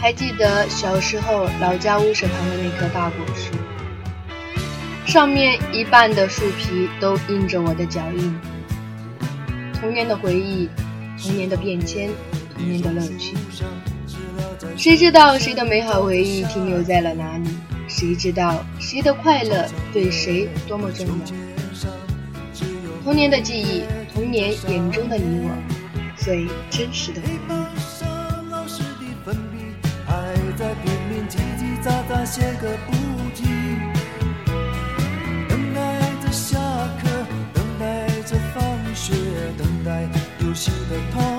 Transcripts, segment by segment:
还记得小时候老家屋舍旁的那棵大果树，上面一半的树皮都印着我的脚印。童年的回忆，童年的变迁，童年的乐趣。谁知道谁的美好回忆停留在了哪里？谁知道谁的快乐对谁多么重要？童年的记忆，童年眼中的你我，最真实的接个不停等待着下课等待着放学等待游戏的童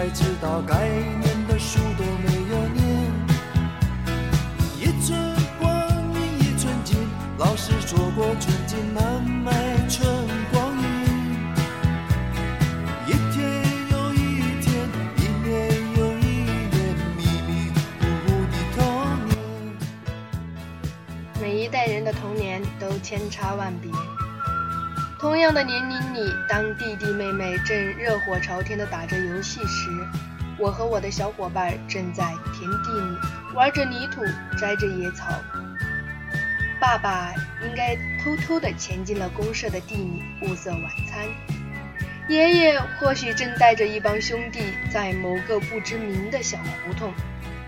才知道该念的书都没有念。一寸光阴一寸金，老师说过寸金难买寸光阴。一天又一天，一年又一年，迷迷糊糊的童年。每一代人的童年都千差万别。同样的年龄里，当弟弟妹妹正热火朝天地打着游戏时，我和我的小伙伴正在田地里玩着泥土、摘着野草。爸爸应该偷偷地潜进了公社的地里物色晚餐，爷爷或许正带着一帮兄弟在某个不知名的小胡同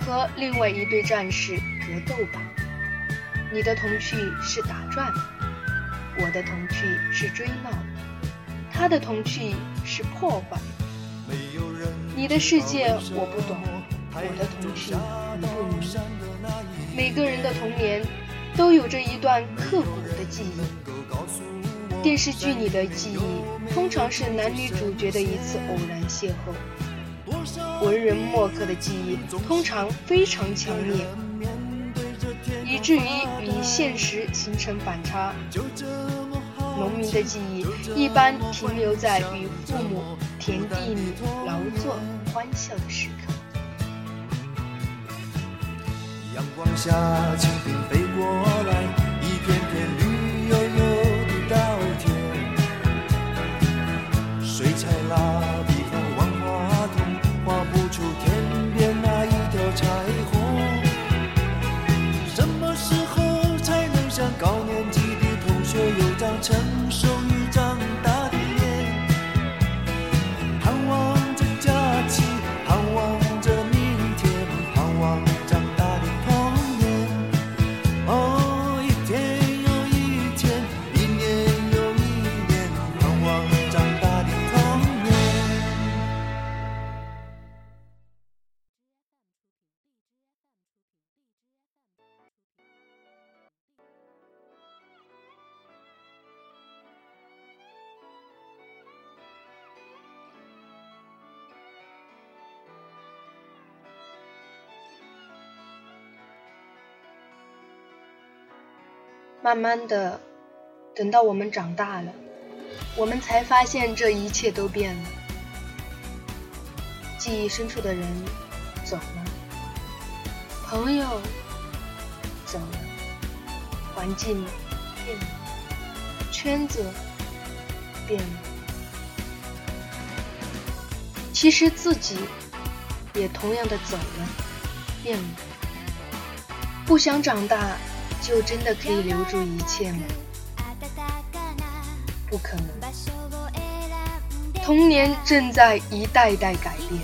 和另外一队战士格斗吧。你的童趣是打转，我的童趣是追闹，他的童趣是破坏。你的世界我不懂，我的童趣你不明。每个人的童年都有着一段刻骨的记忆。电视剧里的记忆通常是男女主角的一次偶然邂逅，文人墨客的记忆通常非常强烈。至于与现实形成反差。农民的记忆一般停留在与父母田地里劳作欢笑的时刻。阳光下，蜻蜓飞过来，慢慢的，等到我们长大了，我们才发现这一切都变了。记忆深处的人走了，朋友走了，环境变了，圈子变了，其实自己也同样的走了，变了。不想长大。就真的可以留住一切吗？不可能。童年正在一代代改变，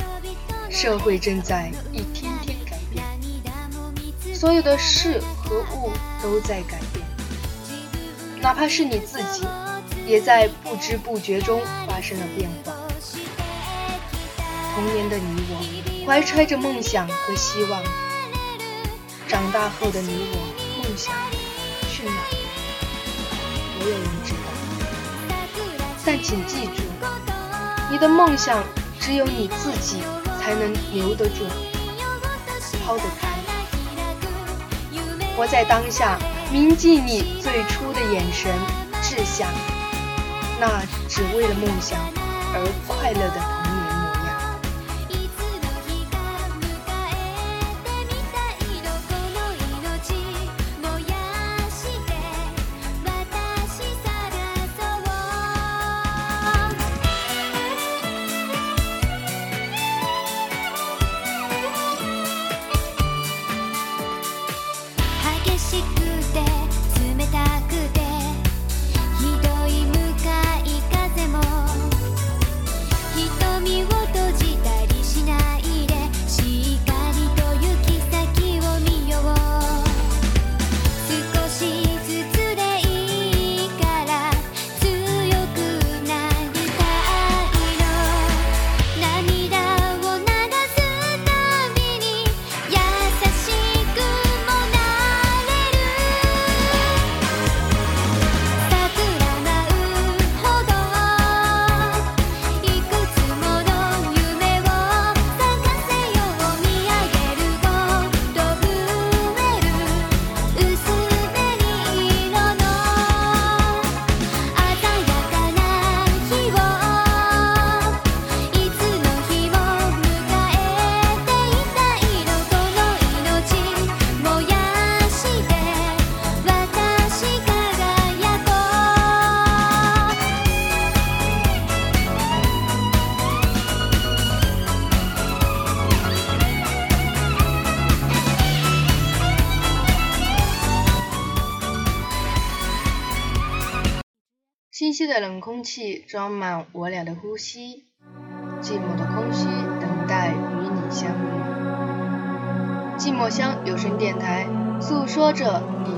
社会正在一天天改变，所有的事和物都在改变，哪怕是你自己，也在不知不觉中发生了变化。童年的你我，怀揣着梦想和希望。长大后的你我，想去哪？没有人知道。但请记住，你的梦想只有你自己才能留得住、抛得开。活在当下，铭记你最初的眼神、志向，那只为了梦想而快乐的。的冷空气装满我俩的呼吸，寂寞的空虚等待与你相遇。寂寞乡有声电台诉说着你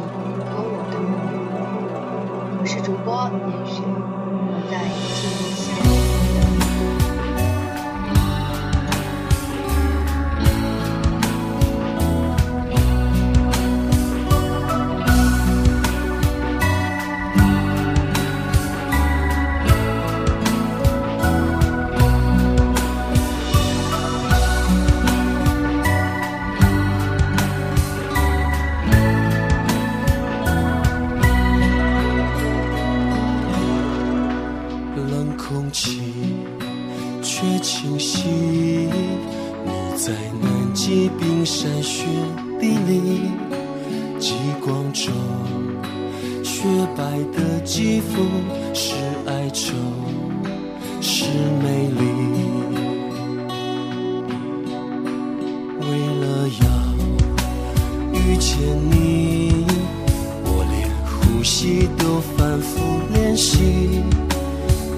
和我的梦。我是主播严雪，我在肌肤是哀愁，是美丽。为了要遇见你，我连呼吸都反复练习。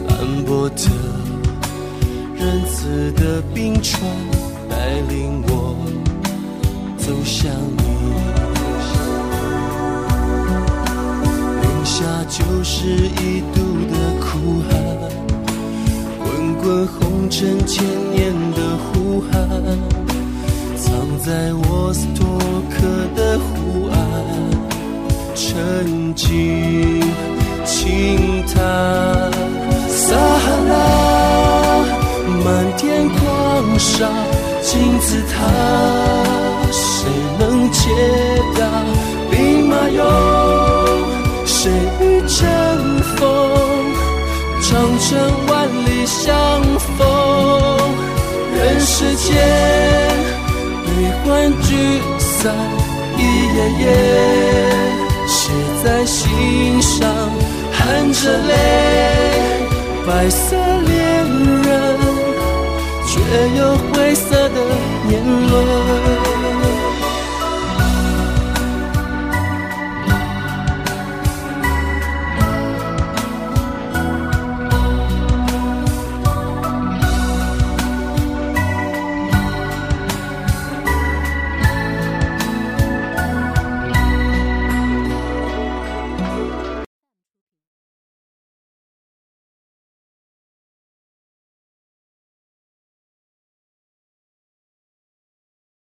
安伯特，仁慈的冰川，带领我走向你。那就是一度的苦寒，滚滚红尘千年的呼喊，藏在沃斯托克的湖岸，沉寂轻叹。撒哈拉，漫天狂沙，金字塔，谁能解答？兵马俑。谁与争锋？长城万里相逢，人世间悲欢聚散一页页写在心上，含着泪，白色恋人，却有灰色的年轮。